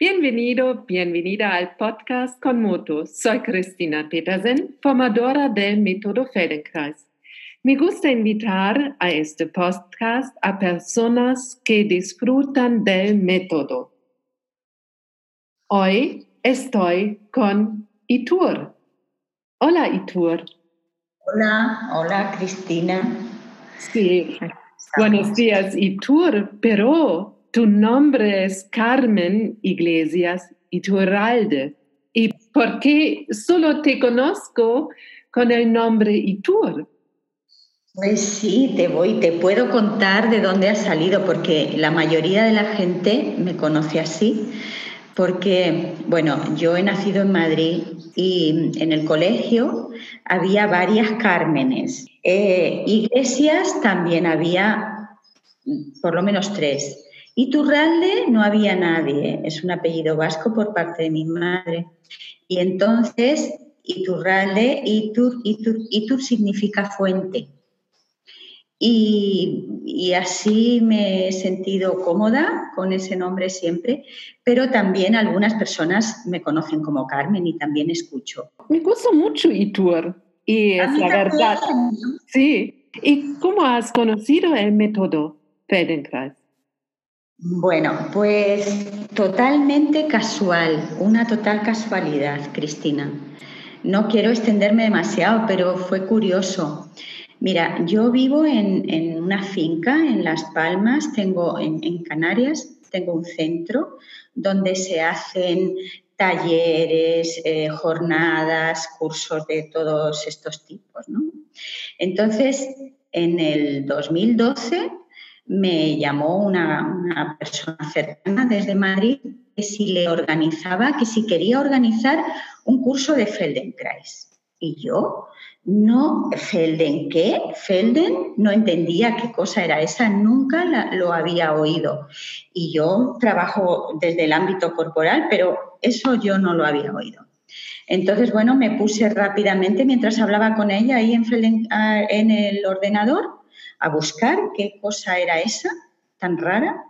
Bienvenido, bienvenida al podcast con Moto. Soy Cristina Petersen, formadora del método Feldenkrais. Me gusta invitar a este podcast a personas que disfrutan del método. Hoy estoy con Itur. Hola, Itur. Hola, hola, Cristina. Sí, buenos días, Itur, pero tu nombre es Carmen Iglesias Iturralde. ¿Y por qué solo te conozco con el nombre Itur? Pues sí, te voy, te puedo contar de dónde ha salido, porque la mayoría de la gente me conoce así, porque, bueno, yo he nacido en Madrid y en el colegio había varias Cármenes. Eh, iglesias también había por lo menos tres. Iturralde no había nadie, es un apellido vasco por parte de mi madre. Y entonces Iturralde, Itur, Itur, Itur significa fuente. Y, y, así me he sentido cómoda con ese nombre siempre, pero también algunas personas me conocen como Carmen y también escucho. Me gusta mucho Itur y es la verdad. Sí. ¿Y cómo has conocido el método Feldenkrais? Bueno, pues totalmente casual, una total casualidad, Cristina. No quiero extenderme demasiado, pero fue curioso. Mira, yo vivo en, una finca en Las Palmas, tengo en, Canarias, tengo un centro donde se hacen talleres, eh, jornadas, cursos de todos estos tipos. ¿no? Entonces, en el 2012 me llamó una, persona cercana desde Madrid que si le organizaba, que si quería organizar un curso de Feldenkrais. Y yo no, ¿Felden qué? Felden no entendía qué cosa era esa, nunca lo había oído. Y yo trabajo desde el ámbito corporal, pero eso yo no lo había oído. Entonces, bueno, me puse rápidamente mientras hablaba con ella ahí en, en el ordenador a buscar qué cosa era esa tan rara.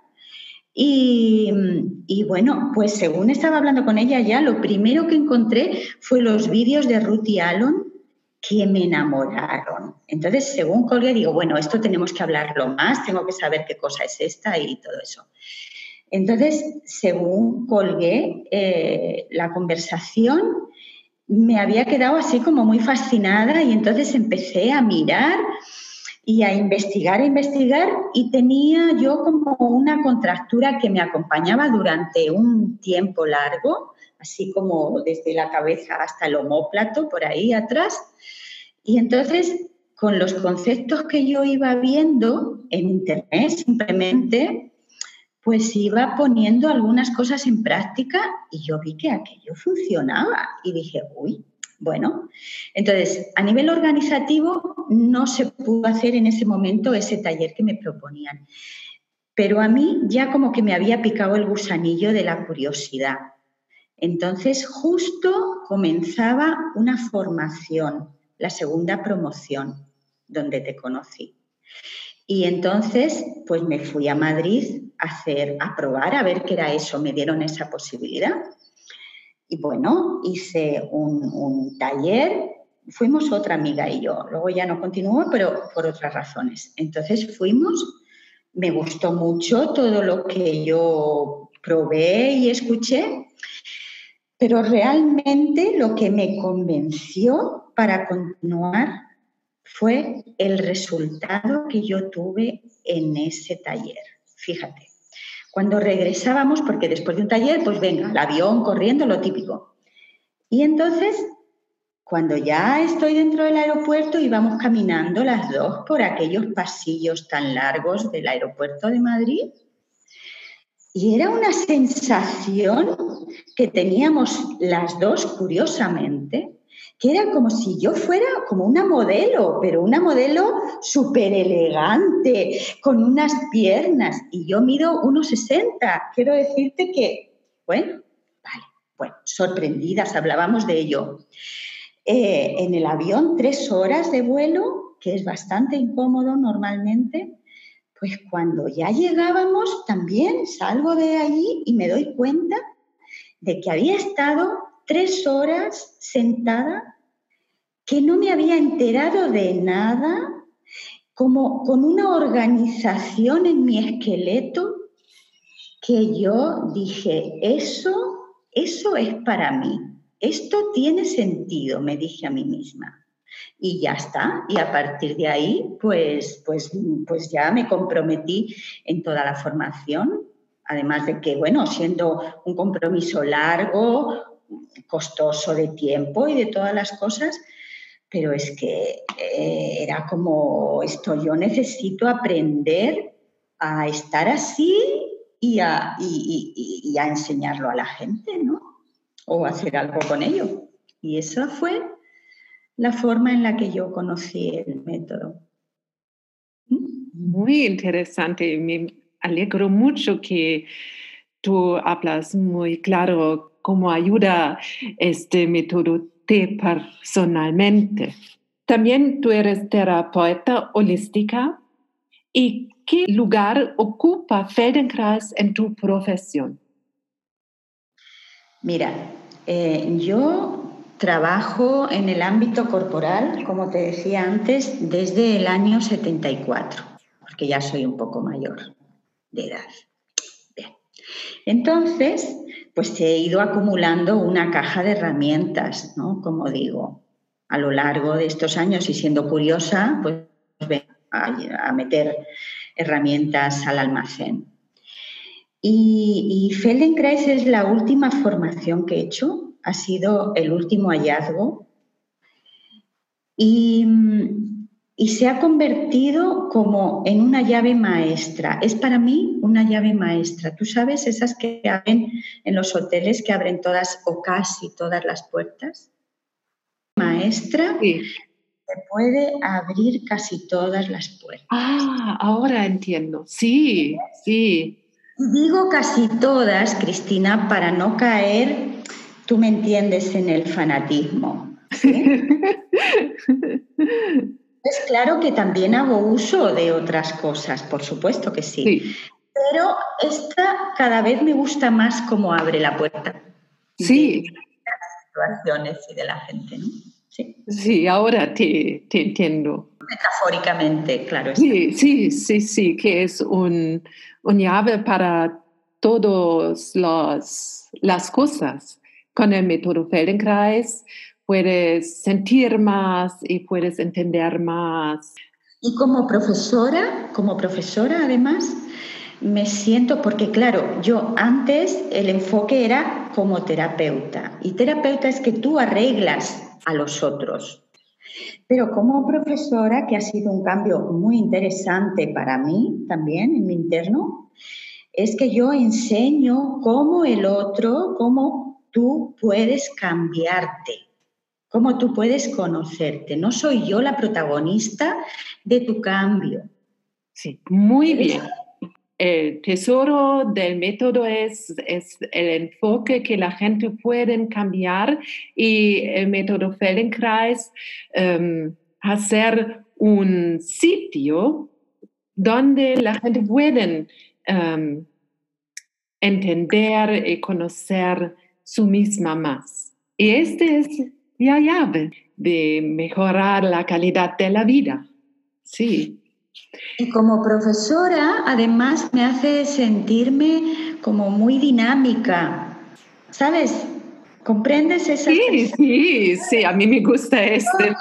Y, bueno, pues según estaba hablando con ella ya, lo primero que encontré fue los vídeos de Ruth y Alon que me enamoraron. Entonces, según colgué, digo, bueno, esto tenemos que hablarlo más, tengo que saber qué cosa es esta y todo eso. Entonces, según colgué eh, la conversación, me había quedado así como muy fascinada y entonces empecé a mirar y a investigar, a investigar, y tenía yo como una contractura que me acompañaba durante un tiempo largo, así como desde la cabeza hasta el homóplato, por ahí atrás. Y entonces, con los conceptos que yo iba viendo en Internet, simplemente, pues iba poniendo algunas cosas en práctica y yo vi que aquello funcionaba. Y dije, uy, bueno, entonces, a nivel organizativo no se pudo hacer en ese momento ese taller que me proponían, pero a mí ya como que me había picado el gusanillo de la curiosidad. Entonces, justo comenzaba una formación, la segunda promoción, donde te conocí. Y entonces, pues me fui a Madrid a hacer, a probar, a ver qué era eso, me dieron esa posibilidad. Y bueno, hice un, taller, fuimos otra amiga y yo, luego ya no continuó, pero por otras razones. Entonces fuimos, me gustó mucho todo lo que yo probé y escuché, pero realmente lo que me convenció para continuar fue el resultado que yo tuve en ese taller. Fíjate. Cuando regresábamos, porque después de un taller, pues venga, el avión corriendo, lo típico. Y entonces, cuando ya estoy dentro del aeropuerto y vamos caminando las dos por aquellos pasillos tan largos del aeropuerto de Madrid, y era una sensación que teníamos las dos, curiosamente, que era como si yo fuera como una modelo, pero una modelo súper elegante, con unas piernas, y yo mido 1,60. Quiero decirte que, bueno, vale, bueno, sorprendidas, hablábamos de ello. Eh, en el avión, tres horas de vuelo, que es bastante incómodo normalmente, pues cuando ya llegábamos también salgo de allí y me doy cuenta de que había estado tres horas sentada, que no me había enterado de nada, como con una organización en mi esqueleto, que yo dije, eso, eso es para mí, esto tiene sentido, me dije a mí misma. Y ya está, y a partir de ahí, pues, pues, pues ya me comprometí en toda la formación, además de que, bueno, siendo un compromiso largo, costoso de tiempo y de todas las cosas, pero es que eh, era como esto, yo necesito aprender a estar así y a, y, a enseñarlo a la gente, ¿no? O hacer algo con ello. Y esa fue la forma en la que yo conocí el método. ¿Mm? Muy interesante. Me alegro mucho que tú hablas muy claro cómo ayuda este método te personalmente. También tú eres terapeuta holística. ¿Y qué lugar ocupa Feldenkrais en tu profesión? Mira, eh, yo trabajo en el ámbito corporal, como te decía antes, desde el año 74, porque ya soy un poco mayor de edad. Entonces, pues he ido acumulando una caja de herramientas, ¿no? Como digo, a lo largo de estos años y siendo curiosa, pues a, meter herramientas al almacén. Y, y Feldenkrais es la última formación que he hecho, ha sido el último hallazgo. Y y se ha convertido como en una llave maestra. Es para mí una llave maestra. Tú sabes, esas que abren en los hoteles, que abren todas o casi todas las puertas. Maestra que puede abrir casi todas las puertas. Ah, ahora entiendo. Sí, sí. Digo casi todas, Cristina, para no caer, tú me entiendes, en el fanatismo. Es claro que también hago uso de otras cosas, por supuesto que sí. Pero esta cada vez me gusta más cómo abre la puerta. Sí. De las situaciones y de la gente, ¿no? Sí, sí ahora te, entiendo. Metafóricamente, claro. Sí, sí, sí, sí, que es un, un llave para todas las cosas. Con el método Feldenkrais puedes sentir más y puedes entender más. Y como profesora, como profesora además, me siento, porque claro, yo antes el enfoque era como terapeuta, y terapeuta es que tú arreglas a los otros. Pero como profesora, que ha sido un cambio muy interesante para mí también en mi interno, es que yo enseño cómo el otro, cómo tú puedes cambiarte cómo tú puedes conocerte. No soy yo la protagonista de tu cambio. Sí, muy bien. El tesoro del método es, es, el enfoque que la gente puede cambiar y el método Feldenkrais um, hacer un sitio donde la gente puede um, entender y conocer su misma más. Y este es la llave de mejorar la calidad de la vida. Sí. Y como profesora, además, me hace sentirme como muy dinámica. ¿Sabes? ¿Comprendes esa Sí, sí, sí, a mí me gusta este. Me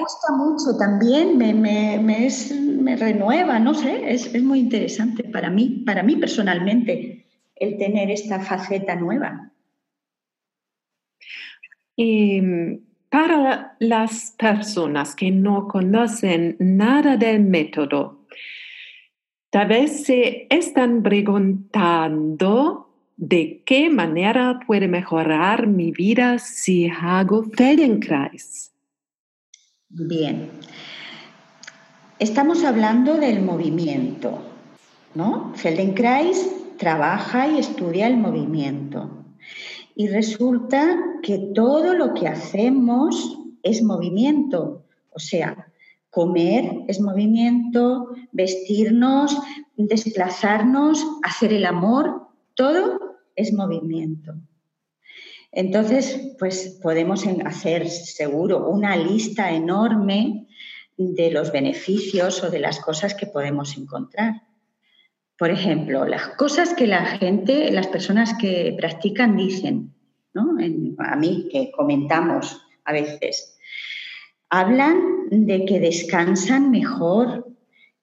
gusta mucho también, me, me, me, renueva, no sé, es, es muy interesante para mí, para mí personalmente, el tener esta faceta nueva. Mm, para las personas que no conocen nada del método, tal vez se están preguntando de qué manera puede mejorar mi vida si hago Feldenkrais. Bien. Estamos hablando del movimiento, ¿no? Feldenkrais trabaja y estudia el movimiento. Y resulta que todo lo que hacemos es movimiento. O sea, comer es movimiento, vestirnos, desplazarnos, hacer el amor, todo es movimiento. Entonces, pues podemos hacer seguro una lista enorme de los beneficios o de las cosas que podemos encontrar. Por ejemplo, las cosas que la gente, las personas que practican dicen, ¿no? a mí que comentamos a veces, hablan de que descansan mejor,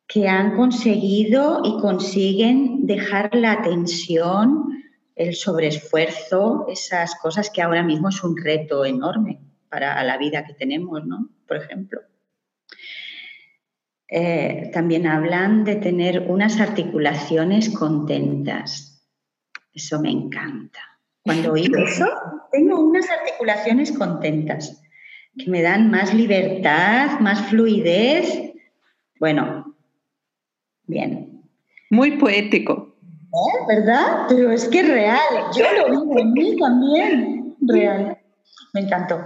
que han conseguido y consiguen dejar la tensión el sobreesfuerzo, esas cosas que ahora mismo es un reto enorme para la vida que tenemos, ¿no? Por ejemplo. Eh, también hablan de tener unas articulaciones contentas. Eso me encanta. Cuando oigo eso, tengo unas articulaciones contentas que me dan más libertad, más fluidez. Bueno, bien. Muy poético. ¿Eh? ¿Verdad? Pero es que es real. Yo lo vivo en mí también. Real. Me encantó.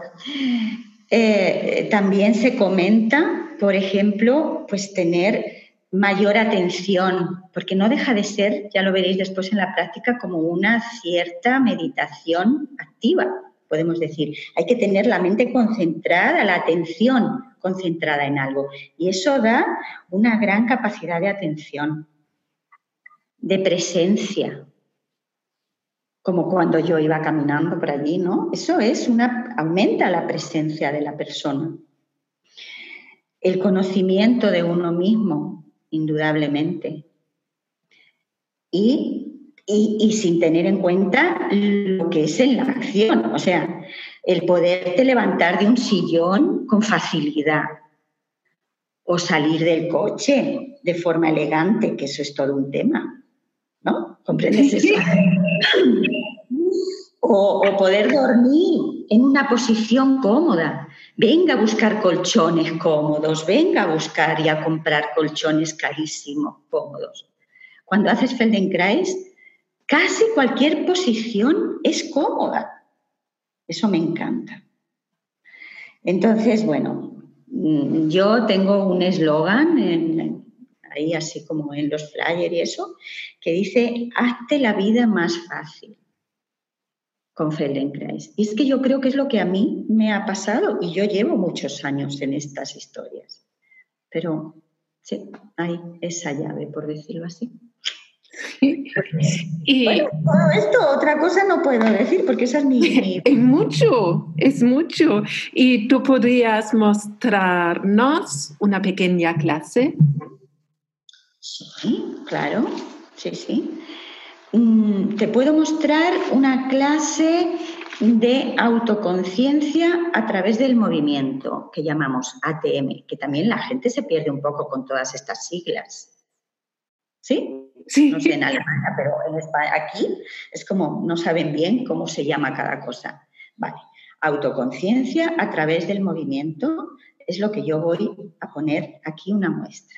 Eh, también se comenta, por ejemplo, pues tener mayor atención, porque no deja de ser, ya lo veréis después en la práctica, como una cierta meditación activa, podemos decir. Hay que tener la mente concentrada, la atención concentrada en algo. Y eso da una gran capacidad de atención de presencia, como cuando yo iba caminando por allí, ¿no? Eso es una, aumenta la presencia de la persona. El conocimiento de uno mismo, indudablemente. Y, y, sin tener en cuenta lo que es en la acción, o sea, el poderte levantar de un sillón con facilidad o salir del coche de forma elegante, que eso es todo un tema. ¿no? ¿Comprendes eso? O, poder dormir en una posición cómoda. Venga a buscar colchones cómodos, venga a buscar y a comprar colchones carísimos, cómodos. Cuando haces Feldenkrais, casi cualquier posición es cómoda. Eso me encanta. Entonces, bueno, mm, yo tengo un eslogan ahí así como en los flyers y eso, que dice, hazte la vida más fácil con Feldenkrais. Y es que yo creo que es lo que a mí me ha pasado y yo llevo muchos años en estas historias. Pero sí, hay esa llave, por decirlo así. Y bueno, todo esto, otra cosa no puedo decir porque esa es mi, Es mucho, es mucho. ¿Y tú podrías mostrarnos una pequeña clase? Sí, claro, sí, sí. Mm, te puedo mostrar una clase de autoconciencia a través del movimiento, que llamamos ATM, que también la gente se pierde un poco con todas estas siglas. ¿Sí? Sí. No sé en Alemania, pero en España, aquí es como no saben bien cómo se llama cada cosa. Vale. Autoconciencia a través del movimiento es lo que yo voy a poner aquí una muestra.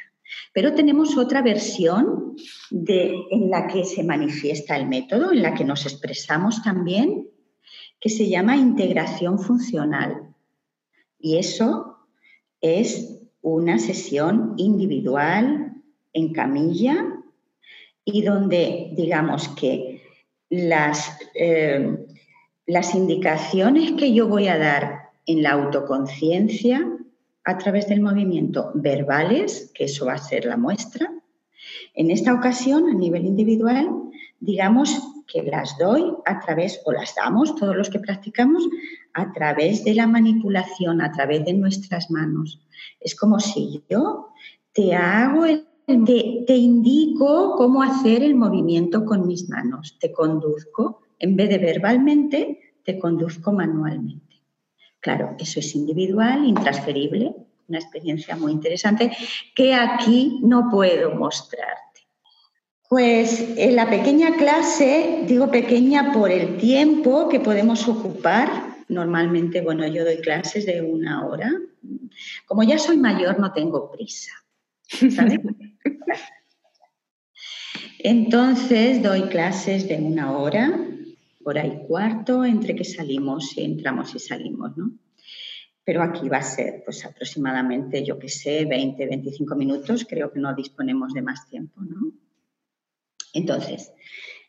Pero tenemos otra versión en la que se manifiesta el método, en la que nos expresamos también, que se llama integración funcional. Y eso es una sesión individual en camilla y donde digamos que las, eh, las indicaciones que yo voy a dar en la autoconciencia a través del movimiento verbales, que eso va a ser la muestra. En esta ocasión, a nivel individual, digamos que las doy a través, o las damos, todos los que practicamos, a través de la manipulación, a través de nuestras manos. Es como si yo te hago el te, te, indico cómo hacer el movimiento con mis manos. Te conduzco, en vez de verbalmente, te conduzco manualmente. Claro, eso es individual, intransferible, una experiencia muy interesante que aquí no puedo mostrarte. Pues en la pequeña clase, digo pequeña por el tiempo que podemos ocupar, normalmente, bueno, yo doy clases de una hora. Como ya soy mayor, no tengo prisa. Entonces doy clases de una hora hora y cuarto entre que salimos y entramos y salimos, ¿no? Pero aquí va a ser pues aproximadamente, yo qué sé, 20, 25 minutos, creo que no disponemos de más tiempo, ¿no? Entonces,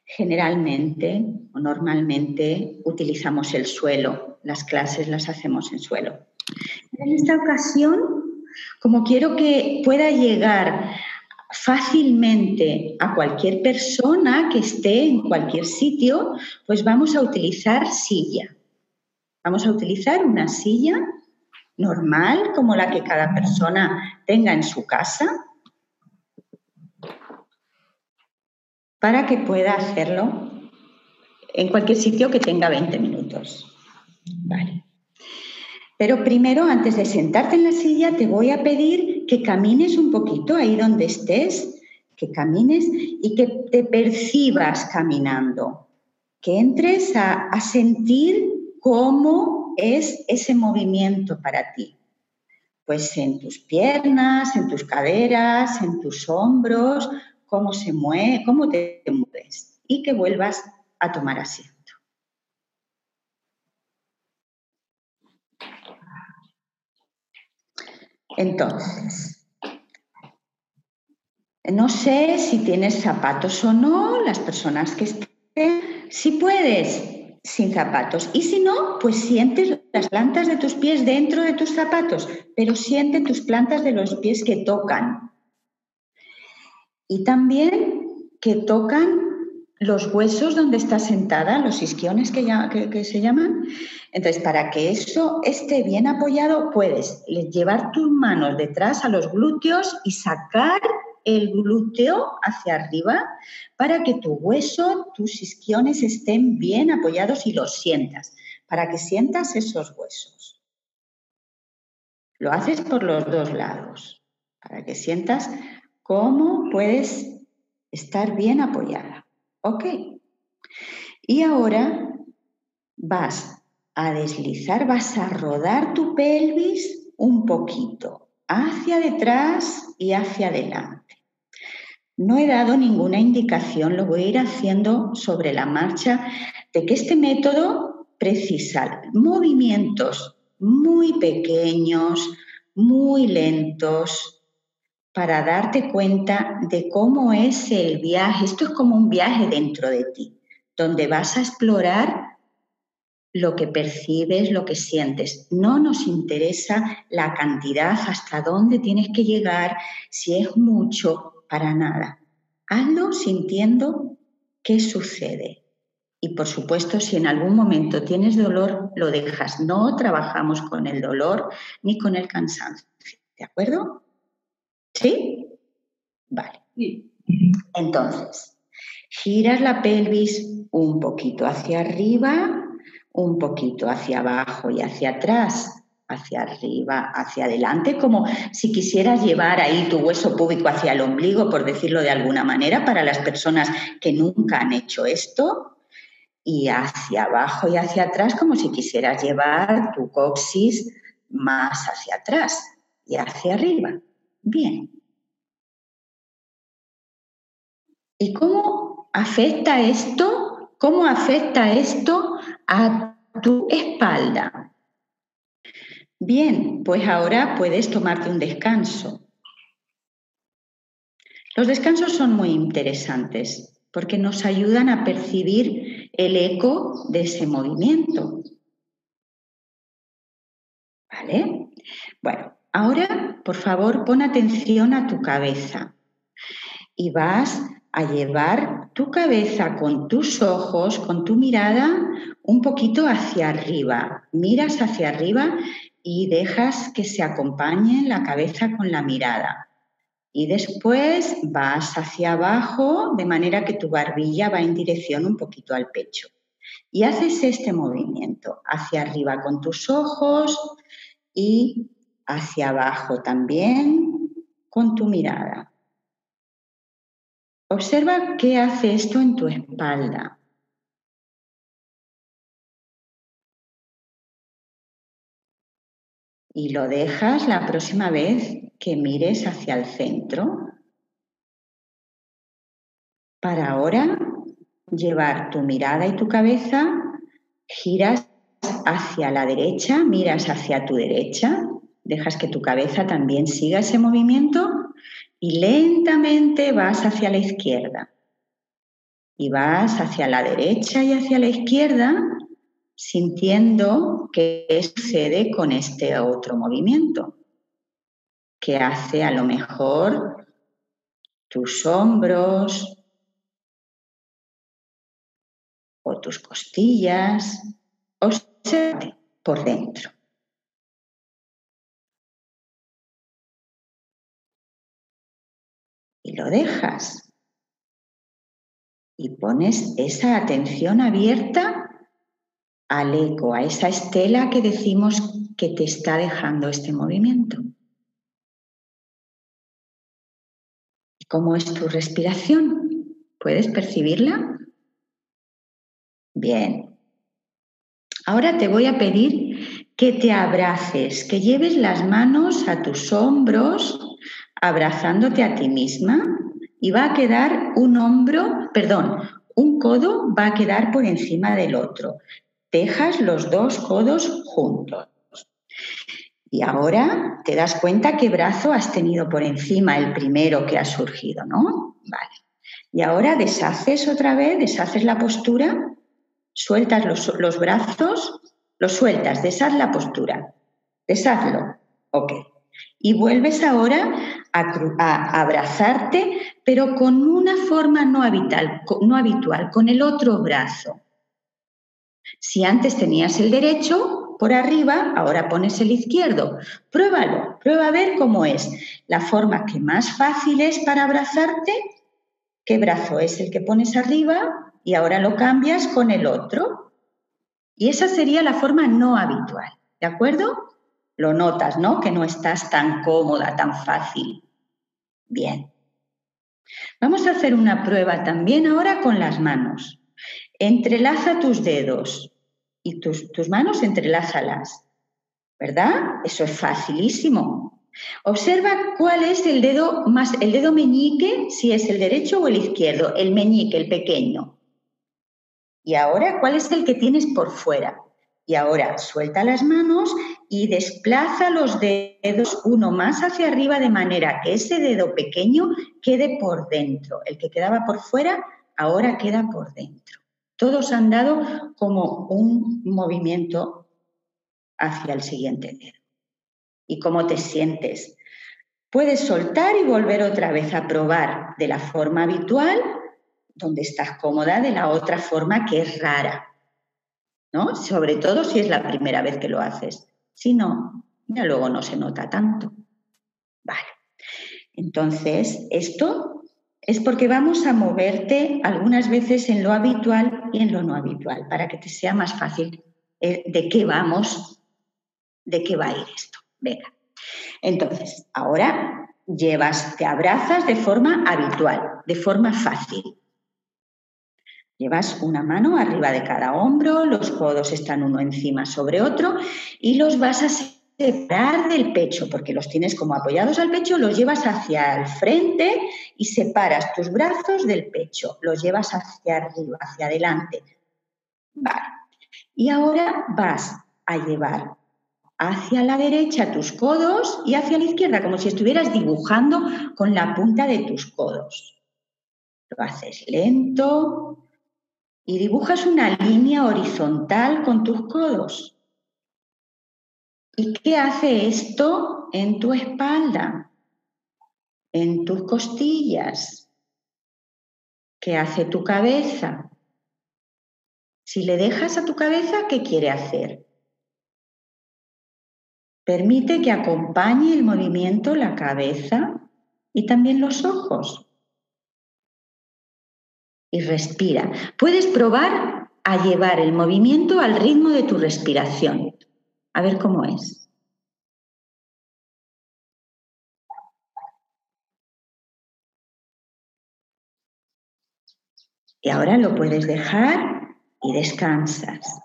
generalmente o normalmente utilizamos el suelo. Las clases las hacemos en suelo. En esta ocasión, como quiero que pueda llegar fácilmente a cualquier persona que esté en cualquier sitio, pues vamos a utilizar silla. Vamos a utilizar una silla normal como la que cada persona tenga en su casa para que pueda hacerlo en cualquier sitio que tenga 20 minutos. Vale. Pero primero, antes de sentarte en la silla, te voy a pedir que camines un poquito ahí donde estés, que camines y que te percibas caminando, que entres a, a sentir cómo es ese movimiento para ti. Pues en tus piernas, en tus caderas, en tus hombros, cómo se mueve, cómo te mueves y que vuelvas a tomar asiento. Entonces, no sé si tienes zapatos o no, las personas que estén, si puedes, sin zapatos. Y si no, pues sientes las plantas de tus pies dentro de tus zapatos, pero siente tus plantas de los pies que tocan. Y también que tocan los huesos donde estás sentada, los isquiones que, que, se llaman. Entonces, para que eso esté bien apoyado, puedes llevar tus manos detrás a los glúteos y sacar el glúteo hacia arriba para que tu hueso, tus isquiones estén bien apoyados y los sientas, para que sientas esos huesos. Lo haces por los dos lados, para que sientas cómo puedes estar bien apoyada. ¿Ok? Y ahora vas a deslizar, vas a rodar tu pelvis un poquito hacia detrás y hacia adelante. No he dado ninguna indicación, lo voy a ir haciendo sobre la marcha de que este método precisa movimientos muy pequeños, muy lentos, para darte cuenta de cómo es el viaje. Esto es como un viaje dentro de ti, donde vas a explorar lo que percibes, lo que sientes. No nos interesa la cantidad, hasta dónde tienes que llegar, si es mucho, para nada. Hazlo sintiendo qué sucede. Y por supuesto, si en algún momento tienes dolor, lo dejas. No trabajamos con el dolor ni con el cansancio. ¿De acuerdo? ¿Sí? Vale. Entonces, giras la pelvis un poquito hacia arriba, un poquito hacia abajo y hacia atrás, hacia arriba, hacia adelante, como si quisieras llevar ahí tu hueso púbico hacia el ombligo, por decirlo de alguna manera, para las personas que nunca han hecho esto, y hacia abajo y hacia atrás, como si quisieras llevar tu coxis más hacia atrás y hacia arriba. Bien. ¿Y cómo afecta esto? ¿Cómo afecta esto a tu espalda? Bien, pues ahora puedes tomarte un descanso. Los descansos son muy interesantes porque nos ayudan a percibir el eco de ese movimiento. ¿Vale? Bueno, Ahora, por favor, pon atención a tu cabeza y vas a llevar tu cabeza con tus ojos, con tu mirada, un poquito hacia arriba. Miras hacia arriba y dejas que se acompañe la cabeza con la mirada. Y después vas hacia abajo de manera que tu barbilla va en dirección un poquito al pecho. Y haces este movimiento hacia arriba con tus ojos y hacia abajo también con tu mirada. Observa qué hace esto en tu espalda. Y lo dejas la próxima vez que mires hacia el centro. Para ahora llevar tu mirada y tu cabeza, giras hacia la derecha, miras hacia tu derecha Dejas que tu cabeza también siga ese movimiento y lentamente vas hacia la izquierda. Y vas hacia la derecha y hacia la izquierda sintiendo qué sucede con este otro movimiento, que hace a lo mejor tus hombros o tus costillas, observe por dentro. Y lo dejas. Y pones esa atención abierta al eco, a esa estela que decimos que te está dejando este movimiento. ¿Y cómo es tu respiración? ¿Puedes percibirla? Bien. Ahora te voy a pedir que te abraces, que lleves las manos a tus hombros, abrazándote a ti misma, y va a quedar un hombro, perdón, un codo va a quedar por encima del otro. Dejas los dos codos juntos. Y ahora te das cuenta qué brazo has tenido por encima, el primero que ha surgido, ¿no? Vale. Y ahora deshaces otra vez, deshaces la postura, sueltas los, brazos, los sueltas, deshaz la postura, deshazlo, ok. Y vuelves ahora a, abrazarte, pero con una forma no habitual, no habitual, con el otro brazo. Si antes tenías el derecho por arriba, ahora pones el izquierdo. Pruébalo, prueba a ver cómo es. La forma que más fácil es para abrazarte, qué brazo es el que pones arriba y ahora lo cambias con el otro. Y esa sería la forma no habitual, ¿de acuerdo? Lo notas, ¿no? Que no estás tan cómoda, tan fácil. Bien. Vamos a hacer una prueba también ahora con las manos. Entrelaza tus dedos y tus, tus manos entrelázalas, ¿verdad? Eso es facilísimo. Observa cuál es el dedo más, el dedo meñique, si es el derecho o el izquierdo, el meñique, el pequeño. Y ahora, ¿cuál es el que tienes por fuera? Y ahora suelta las manos y desplaza los dedos uno más hacia arriba de manera que ese dedo pequeño quede por dentro. El que quedaba por fuera ahora queda por dentro. Todos han dado como un movimiento hacia el siguiente dedo. ¿Y cómo te sientes? Puedes soltar y volver otra vez a probar de la forma habitual, donde estás cómoda, de la otra forma que es rara. Sobre todo si es la primera vez que lo haces. Si no, ya luego no se nota tanto. Vale. Entonces, esto es porque vamos a moverte algunas veces en lo habitual y en lo no habitual, para que te sea más fácil eh, de qué vamos, de qué va a ir esto. Venga. Entonces, ahora llevas, te abrazas de forma habitual, de forma fácil. Llevas una mano arriba de cada hombro, los codos están uno encima sobre otro y los vas a separar del pecho, porque los tienes como apoyados al pecho, los llevas hacia el frente y separas tus brazos del pecho, los llevas hacia arriba, hacia adelante. Vale. Y ahora vas a llevar hacia la derecha tus codos y hacia la izquierda, como si estuvieras dibujando con la punta de tus codos. Lo haces lento y dibujas una línea horizontal con tus codos. ¿Y qué hace esto en tu espalda? En tus costillas. ¿Qué hace tu cabeza? Si le dejas a tu cabeza, ¿qué quiere hacer? Permite que acompañe el movimiento la cabeza y también los ojos. Y respira. Puedes probar a llevar el movimiento al ritmo de tu respiración. A ver cómo es. Y ahora lo puedes dejar y descansas.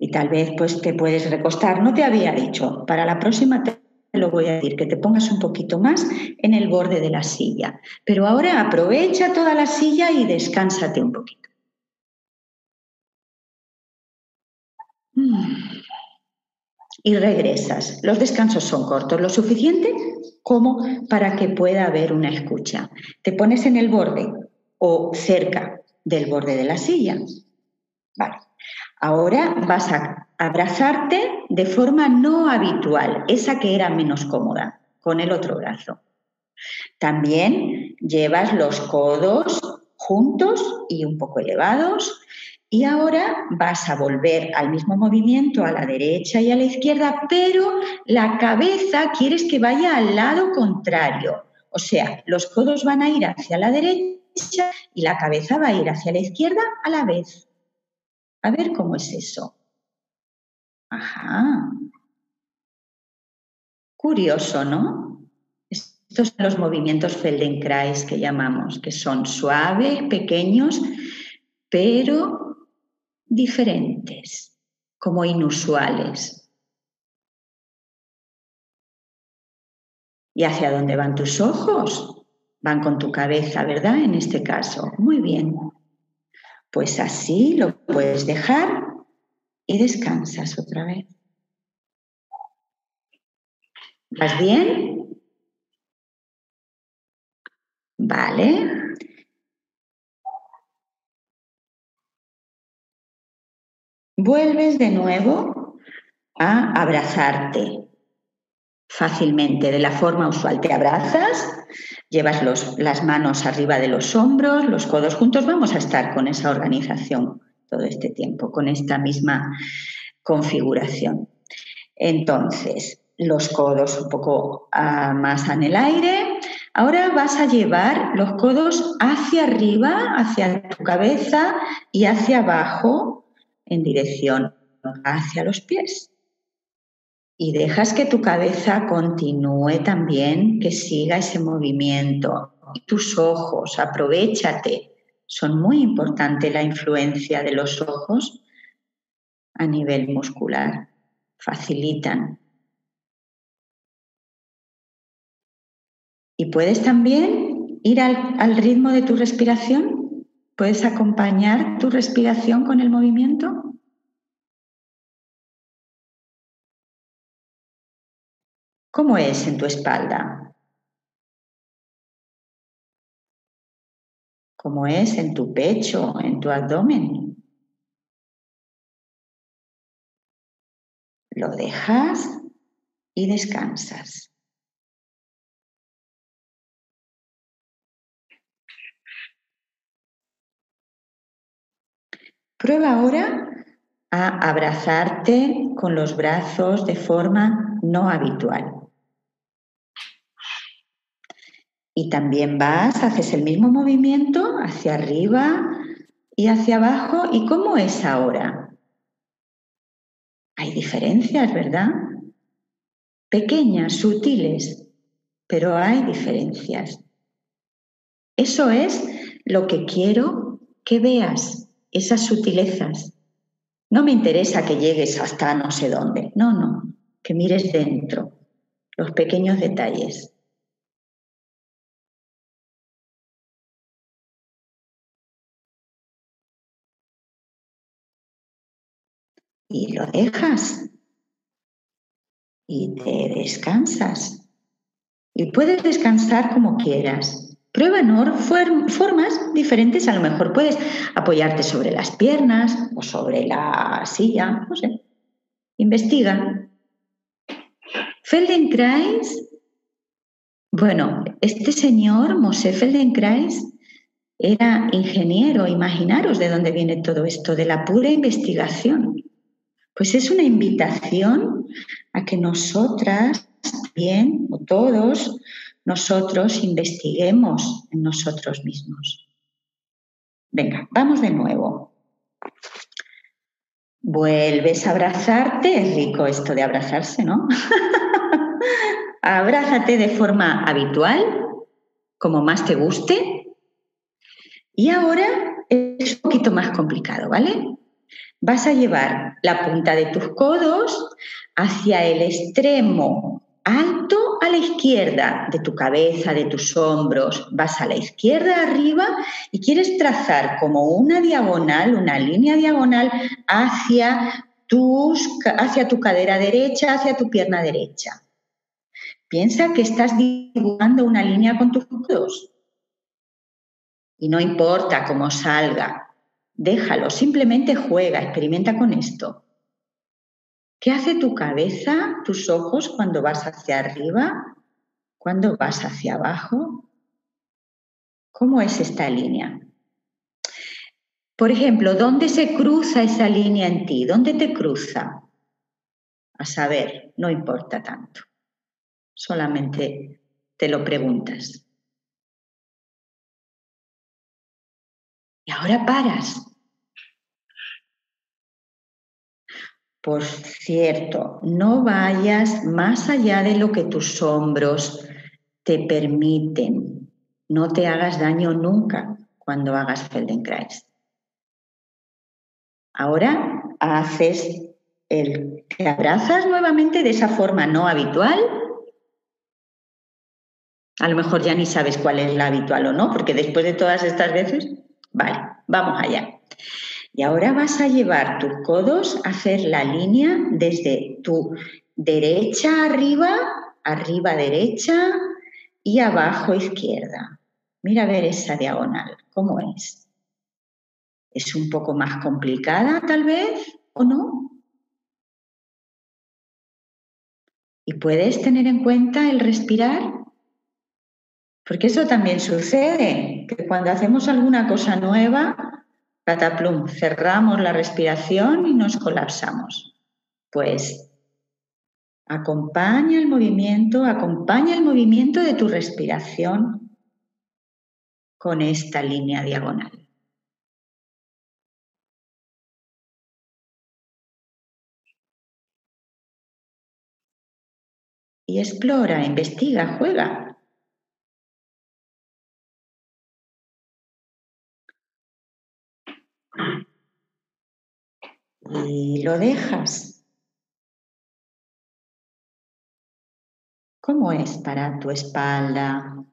Y tal vez pues te puedes recostar. No te había dicho, para la próxima lo voy a decir, que te pongas un poquito más en el borde de la silla. Pero ahora aprovecha toda la silla y descánsate un poquito. Mm y regresas. Los descansos son cortos, lo suficiente como para que pueda haber una escucha. Te pones en el borde o cerca del borde de la silla. Vale. Ahora vas a abrazarte de forma no habitual, esa que era menos cómoda, con el otro brazo. También llevas los codos juntos y un poco elevados y ahora vas a volver al mismo movimiento a la derecha y a la izquierda, pero la cabeza quieres que vaya al lado contrario. O sea, los codos van a ir hacia la derecha y la cabeza va a ir hacia la izquierda a la vez. A ver cómo es eso. Ajá. Curioso, ¿no? Estos son los movimientos Feldenkrais que llamamos, que son suaves, pequeños, pero diferentes, como inusuales. ¿Y hacia dónde van tus ojos? Van con tu cabeza, ¿verdad? En este caso. Muy bien. Pues así lo puedes dejar y descansas otra vez. ¿Vas bien? Vale. Vuelves de nuevo a abrazarte fácilmente, de la forma usual. Te abrazas, llevas las manos arriba de los hombros, los codos juntos. Vamos a estar con esa organización todo este tiempo, con esta misma configuración. Entonces, los codos un poco ah, más en el aire. Ahora vas a llevar los codos hacia arriba, hacia tu cabeza y hacia abajo en dirección hacia los pies. Y dejas que tu cabeza continúe también, que siga ese movimiento. Tus ojos, aprovechate son muy importante la influencia de los ojos a nivel muscular, facilitan. Y puedes también ir al, al ritmo de tu respiración, puedes acompañar tu respiración con el movimiento. ¿Cómo es en tu espalda? Como es en tu pecho, en tu abdomen. Lo dejas y descansas. Prueba ahora a abrazarte con los brazos de forma no habitual. Y también vas, haces el mismo movimiento hacia arriba y hacia abajo. ¿Y cómo es ahora? Hay diferencias, ¿verdad? Pequeñas, sutiles, pero hay diferencias. Eso es lo que quiero que veas, esas sutilezas. No me interesa que llegues hasta no sé dónde, no, no, que mires dentro, los pequeños detalles. Y lo dejas y te descansas. Y puedes descansar como quieras. Prueba ¿no? formas diferentes. A lo mejor puedes apoyarte sobre las piernas o sobre la silla, no sé. Investiga. Feldenkrais, bueno, este señor, Mosé Feldenkrais, era ingeniero. Imaginaros de dónde viene todo esto, de la pura investigación. Pues es una invitación a que nosotras, bien, o todos, nosotros investiguemos en nosotros mismos. Venga, vamos de nuevo. Vuelves a abrazarte, es rico esto de abrazarse, ¿no? Abrázate de forma habitual, como más te guste. Y ahora es un poquito más complicado, ¿vale? Vas a llevar la punta de tus codos hacia el extremo alto a la izquierda de tu cabeza, de tus hombros, vas a la izquierda arriba y quieres trazar como una diagonal, una línea diagonal hacia, tus, hacia tu cadera derecha, hacia tu pierna derecha. Piensa que estás dibujando una línea con tus codos Y no importa cómo salga, déjalo, simplemente juega, experimenta con esto. ¿Qué hace tu cabeza, tus ojos cuando vas hacia arriba? ¿Cuando vas hacia abajo? ¿Cómo es esta línea? Por ejemplo, ¿dónde se cruza esa línea en ti? ¿Dónde te cruza? A saber, no importa tanto. Solamente te lo preguntas. Y ahora paras. Por cierto, no vayas más allá de lo que tus hombros te permiten. No te hagas daño nunca cuando hagas Feldenkrais. Ahora haces el, te abrazas nuevamente de esa forma no habitual. A lo mejor ya ni sabes cuál es la habitual o no, porque después de todas estas veces, vale, vamos allá. Y ahora vas a llevar tus codos a hacer la línea desde tu derecha arriba, arriba derecha y abajo izquierda. Mira a ver esa diagonal, ¿cómo es? ¿Es un poco más complicada tal vez o no? ¿Y puedes tener en cuenta el respirar? Porque eso también sucede, que cuando hacemos alguna cosa nueva, cataplum, cerramos la respiración y nos colapsamos. Pues acompaña el movimiento, acompaña el movimiento de tu respiración con esta línea diagonal. y explora, investiga, juega. Y lo dejas. ¿Cómo es para tu espalda,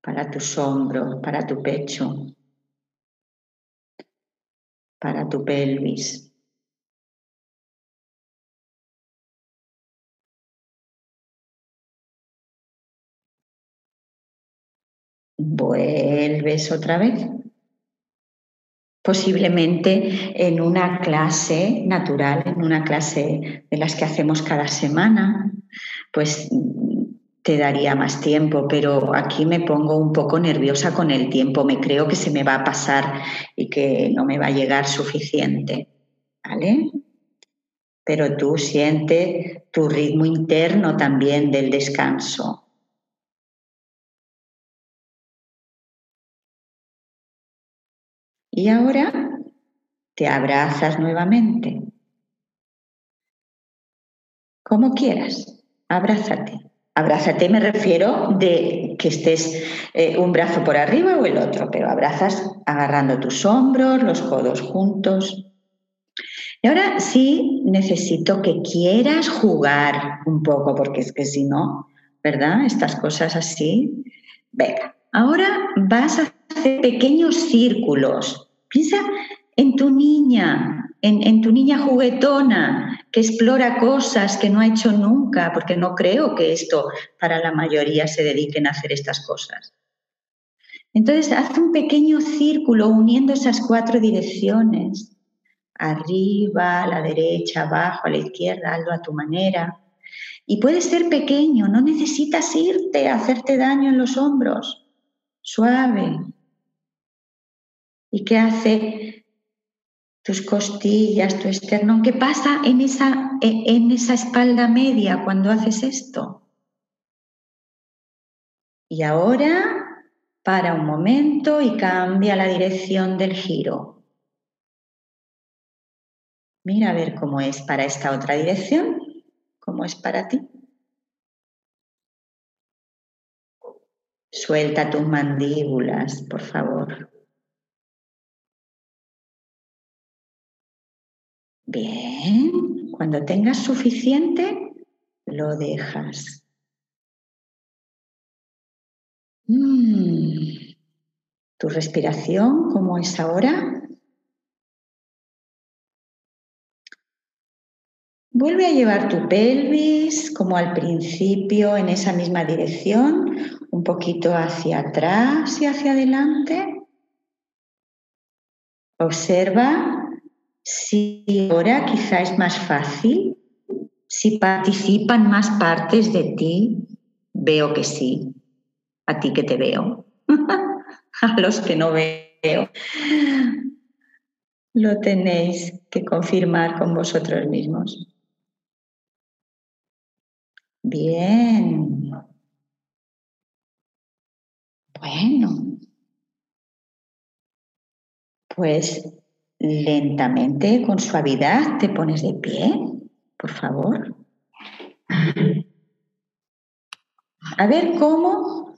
para tus hombros, para tu pecho, para tu pelvis? vuelves otra vez. Posiblemente en una clase natural, en una clase de las que hacemos cada semana, pues te daría más tiempo, pero aquí me pongo un poco nerviosa con el tiempo, me creo que se me va a pasar y que no me va a llegar suficiente, ¿vale? Pero tú siente tu ritmo interno también del descanso. Y ahora te abrazas nuevamente. Como quieras, abrázate. Abrázate me refiero de que estés eh, un brazo por arriba o el otro, pero abrazas agarrando tus hombros, los codos juntos. Y ahora sí necesito que quieras jugar un poco, porque es que si no, ¿verdad? Estas cosas así. Venga, ahora vas a pequeños círculos Piensa en tu niña, en, tu niña juguetona que explora cosas que no ha hecho nunca, porque no creo que esto para la mayoría se dediquen a hacer estas cosas. Entonces, haz un pequeño círculo uniendo esas cuatro direcciones. Arriba, a la derecha, abajo, a la izquierda, hazlo a tu manera. Y puede ser pequeño, no necesitas irte a hacerte daño en los hombros. Suave, ¿Y qué hace tus costillas, tu esternón? ¿Qué pasa en esa, en esa espalda media cuando haces esto? Y ahora para un momento y cambia la dirección del giro. Mira a ver cómo es para esta otra dirección, cómo es para ti. Suelta tus mandíbulas, por favor. Bien, cuando tengas suficiente, lo dejas. Mm. ¿Tu respiración cómo es ahora? Vuelve a llevar tu pelvis como al principio en esa misma dirección, un poquito hacia atrás y hacia adelante. Observa si ahora quizá es más fácil, si participan más partes de ti. Veo que sí. A ti que te veo. a los que no veo. Lo tenéis que confirmar con vosotros mismos. Bien. Bueno. Pues lentamente, con suavidad, te pones de pie, por favor. A ver cómo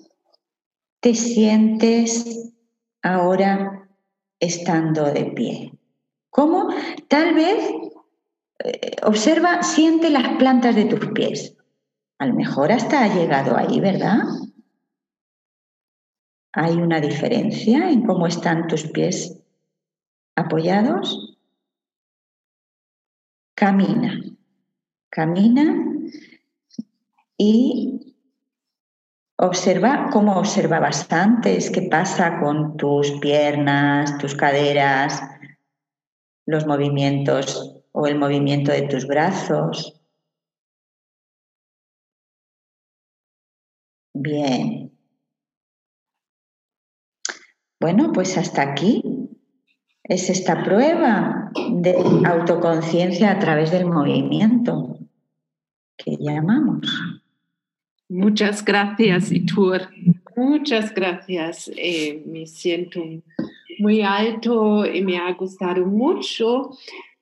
te sientes ahora estando de pie. ¿Cómo? Tal vez eh, observa, siente las plantas de tus pies. A lo mejor hasta ha llegado ahí, ¿verdad? ¿Hay una diferencia en cómo están tus pies apoyados? Camina, camina y observa cómo observabas antes, qué pasa con tus piernas, tus caderas, los movimientos o el movimiento de tus brazos. Bien. Bueno, pues hasta aquí es esta prueba de autoconciencia a través del movimiento que llamamos. Muchas gracias, Itur. Muchas gracias. Eh, me siento muy alto y me ha gustado mucho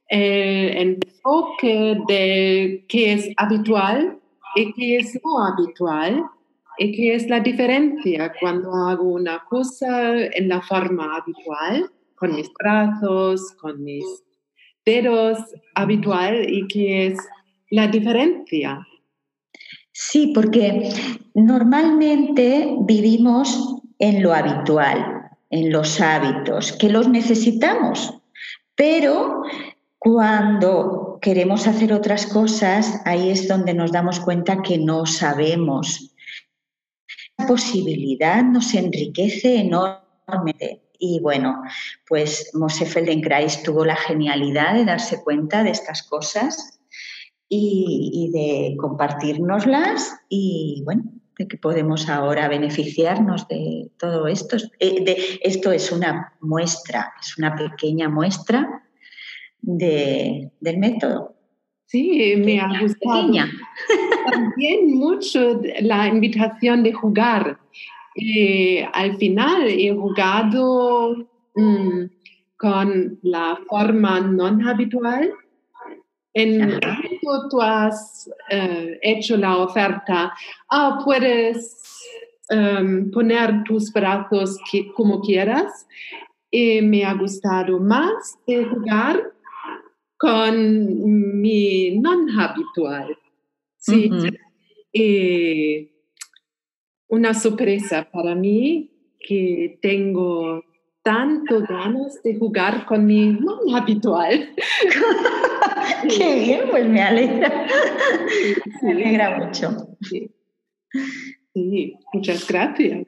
el enfoque de qué es habitual y qué es no habitual y qué es la diferencia cuando hago una cosa en la forma habitual, con mis brazos, con mis dedos habitual y qué es la diferencia. Sí, porque normalmente vivimos en lo habitual, en los hábitos, que los necesitamos, pero cuando queremos hacer otras cosas, ahí es donde nos damos cuenta que no sabemos. Posibilidad nos enriquece enormemente. Y bueno, pues Moshe Feldenkrais tuvo la genialidad de darse cuenta de estas cosas y, de compartirnoslas y bueno, de que podemos ahora beneficiarnos de todo esto. Eh, esto es una muestra, es una pequeña muestra de, del método. Sí, me ha gustado también mucho la invitación de jugar. Eh, al final he jugado mm, con la forma no habitual en tú has eh, hecho la oferta, ah, puedes em, poner tus brazos como quieras. Y me ha gustado más de jugar con mi non habitual. Sí. una sorpresa para mí que tengo tanto ganas de jugar con mi non habitual. Qué bien, pues me alegra. Me alegra mucho. Sí, muchas gracias.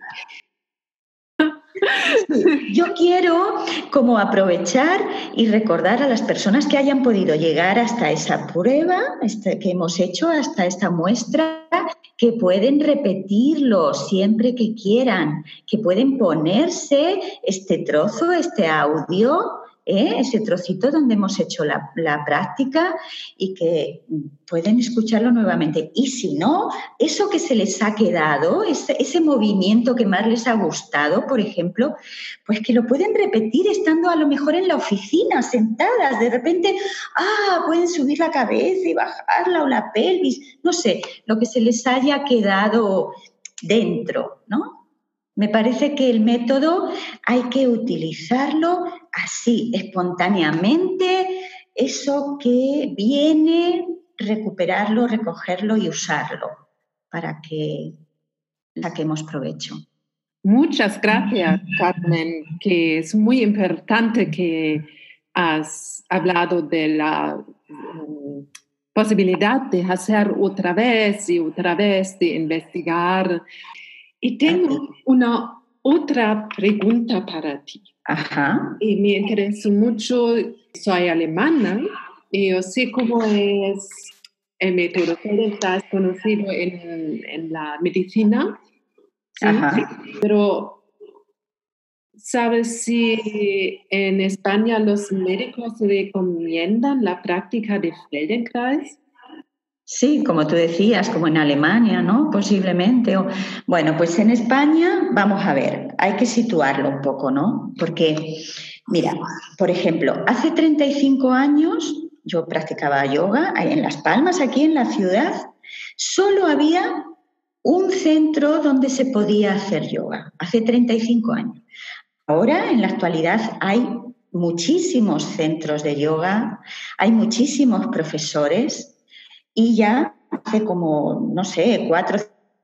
Yo quiero como aprovechar y recordar a las personas que hayan podido llegar hasta esa prueba este, que hemos hecho, hasta esta muestra, que pueden repetirlo siempre que quieran, que pueden ponerse este trozo, este audio ¿eh? ese trocito donde hemos hecho la, práctica y que pueden escucharlo nuevamente. Y si no, eso que se les ha quedado, ese, ese, movimiento que más les ha gustado, por ejemplo, pues que lo pueden repetir estando a lo mejor en la oficina, sentadas. De repente, ah, pueden subir la cabeza y bajarla o la pelvis, no sé, lo que se les haya quedado dentro, ¿no? Me parece que el método hay que utilizarlo así, espontáneamente, eso que viene, recuperarlo, recogerlo y usarlo para que saquemos provecho. Muchas gracias, Carmen, que es muy importante que has hablado de la mm, posibilidad de hacer otra vez y otra vez, de investigar y tengo una otra pregunta para ti. Ajá. Y me interesó mucho, soy alemana y yo sé cómo es el método está conocido en, en la medicina, Ajá. pero ¿sabes si en España los médicos recomiendan la práctica de Feldenkrais? Sí, como tú decías, como en Alemania, ¿no? Posiblemente. O, bueno, pues en España, vamos a ver, hay que situarlo un poco, ¿no? Porque, mira, por ejemplo, hace 35 años yo practicaba yoga en Las Palmas, aquí en la ciudad, solo había un centro donde se podía hacer yoga, hace 35 años. Ahora, en la actualidad, hay muchísimos centros de yoga, hay muchísimos profesores y ya hace como, no sé, cuatro,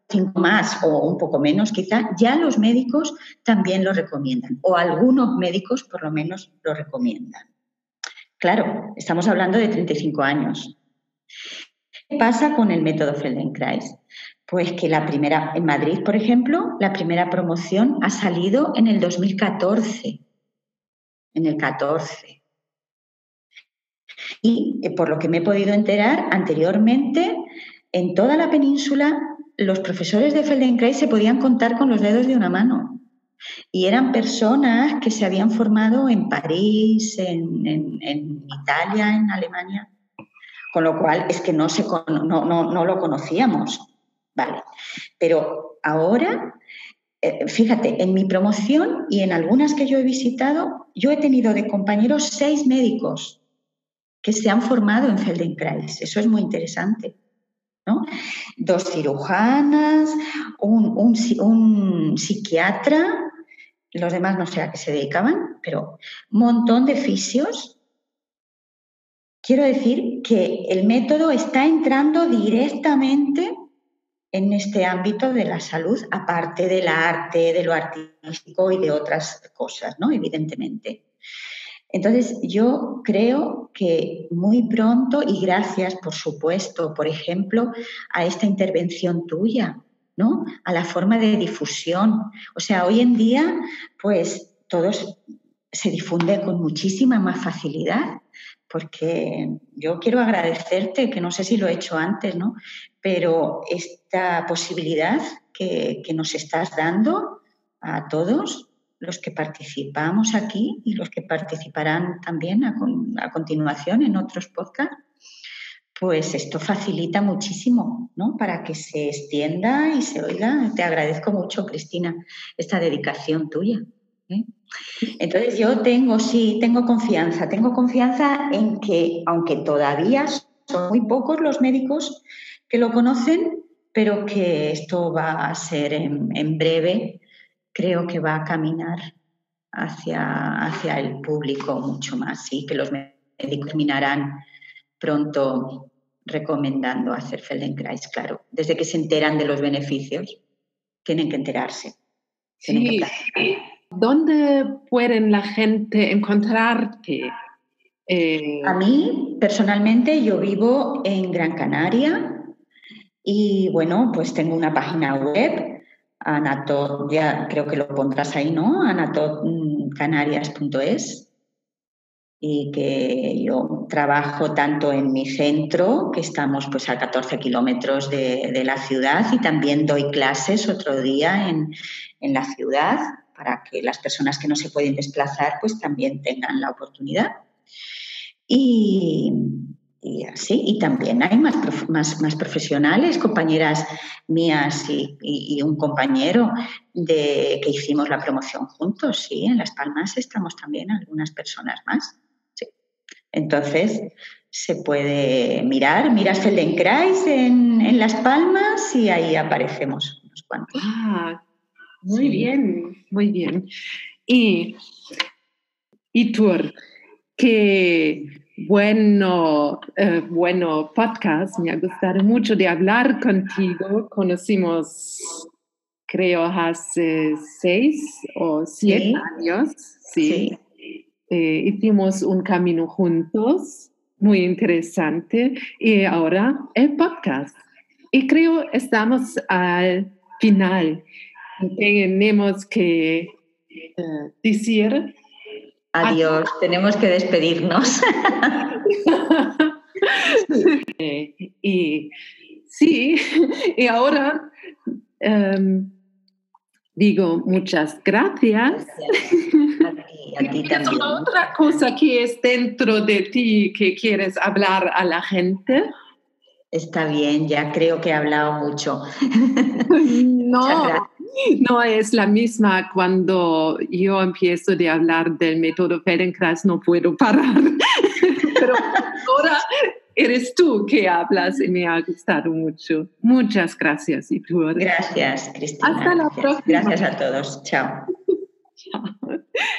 cinco más o un poco menos quizá, ya los médicos también lo recomiendan, o algunos médicos por lo menos lo recomiendan. Claro, estamos hablando de 35 años. ¿Qué pasa con el método Feldenkrais? Pues que la primera, en Madrid, por ejemplo, la primera promoción ha salido en el 2014. En el 14. Y eh, por lo que me he podido enterar anteriormente, en toda la península los profesores de Feldenkrais se podían contar con los dedos de una mano. Y eran personas que se habían formado en París, en, Italia, en Alemania. Con lo cual es que no, se, no, no, lo conocíamos. Vale. Pero ahora, eh, fíjate, en mi promoción y en algunas que yo he visitado, yo he tenido de compañeros seis médicos que se han formado en Feldenkrais. Eso es muy interesante. ¿no? Dos cirujanas, un, psiquiatra, los demás no sé a qué se dedicaban, pero un montón de fisios. Quiero decir que el método está entrando directamente en este ámbito de la salud, aparte del arte, de lo artístico y de otras cosas, ¿no? Evidentemente. Entonces, yo creo que muy pronto, y gracias, por supuesto, por ejemplo, a esta intervención tuya, ¿no? A la forma de difusión. O sea, hoy en día, pues todos se difunde con muchísima más facilidad, porque yo quiero agradecerte, que no sé si lo he hecho antes, ¿no? Pero esta posibilidad que, que nos estás dando a todos, los que participamos aquí y los que participarán también a, continuación en otros podcasts, pues esto facilita muchísimo, ¿no? Para que se extienda y se oiga. Te agradezco mucho, Cristina, esta dedicación tuya. ¿eh? Entonces yo tengo, sí, tengo confianza, tengo confianza en que, aunque todavía son muy pocos los médicos que lo conocen, pero que esto va a ser en breve creo que va a caminar hacia, hacia el público mucho más, sí, que los médicos terminarán pronto recomendando hacer Feldenkrais, claro. Desde que se enteran de los beneficios, tienen que enterarse. sí. ¿Dónde pueden la gente encontrarte? Eh, a mí, personalmente, yo vivo en Gran Canaria y bueno, pues tengo una página web Anatot, ya creo que lo pondrás ahí, ¿no? anatotcanarias.es y que yo trabajo tanto en mi centro, que estamos pues a 14 kilómetros de, la ciudad, y también doy clases otro día en, en la ciudad para que las personas que no se pueden desplazar pues también tengan la oportunidad. Y, y así, y también hay más, más, más profesionales, compañeras mías y, un compañero de que hicimos la promoción juntos, sí, en Las Palmas estamos también algunas personas más. Sí. Entonces, se puede mirar, miras Feldenkrais en, en Las Palmas y ahí aparecemos unos cuantos. Ah, muy bien, muy bien. Y, y tú, que bueno, eh, bueno podcast. Me ha gustado mucho de hablar contigo. Conocimos, creo, hace seis o siete años. Sí. Eh, hicimos un camino juntos, muy interesante. Y ahora el podcast. Y creo estamos al final. Tenemos que eh, decir Adiós, tenemos que despedirnos. y sí, y ahora em, digo muchas gracias. A ti, también. otra cosa que es dentro de ti que quieres hablar a la gente? Está bien, ya creo que he hablado mucho. No, no es la misma cuando yo empiezo de hablar del método Feldenkrais, no puedo parar. Pero ahora eres tú que hablas y me ha gustado mucho. Muchas gracias, Itur. Gracias, Cristina. Hasta la próxima. Gracias a todos. Chao.